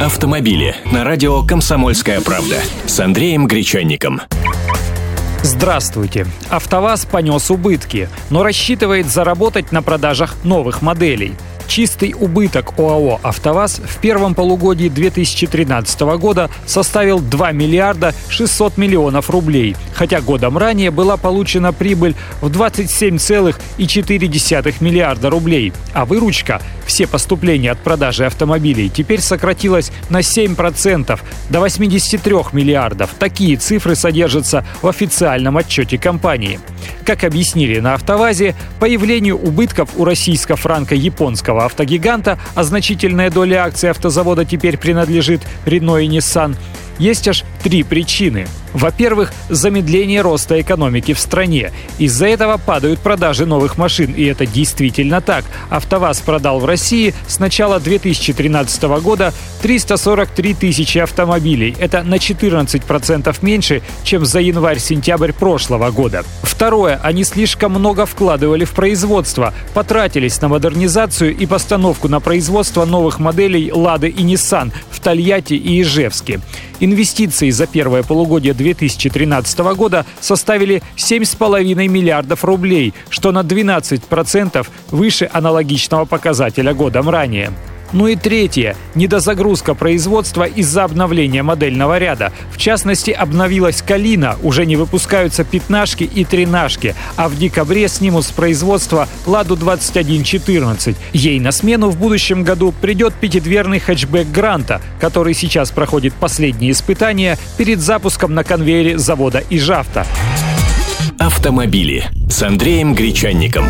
Автомобили на радио «Комсомольская правда» с Андреем Гречанником. Здравствуйте. АвтоВАЗ понес убытки, но рассчитывает заработать на продажах новых моделей – Чистый убыток ОАО «АвтоВАЗ» в первом полугодии 2013 года составил 2 миллиарда 600 миллионов рублей, хотя годом ранее была получена прибыль в 27,4 миллиарда рублей, а выручка, все поступления от продажи автомобилей, теперь сократилась на 7% до 83 миллиардов. Такие цифры содержатся в официальном отчете компании. Как объяснили на «АвтоВАЗе», появлению убытков у российско-франко-японского автогиганта, а значительная доля акций автозавода теперь принадлежит Renault и Nissan, есть аж три причины. Во-первых, замедление роста экономики в стране. Из-за этого падают продажи новых машин, и это действительно так. АвтоВАЗ продал в России с начала 2013 года 343 тысячи автомобилей. Это на 14% меньше, чем за январь-сентябрь прошлого года. Второе, они слишком много вкладывали в производство, потратились на модернизацию и постановку на производство новых моделей «Лады» и «Ниссан» в Тольятти и Ижевске. Инвестиции за первое полугодие 2013 года составили 7,5 миллиардов рублей, что на 12% выше аналогичного показателя годом ранее. Ну и третье – недозагрузка производства из-за обновления модельного ряда. В частности, обновилась «Калина», уже не выпускаются пятнашки и тринашки, а в декабре снимут с производства «Ладу 2114». Ей на смену в будущем году придет пятидверный хэтчбэк «Гранта», который сейчас проходит последние испытания перед запуском на конвейере завода «Ижавта». Автомобили с Андреем Гречанником.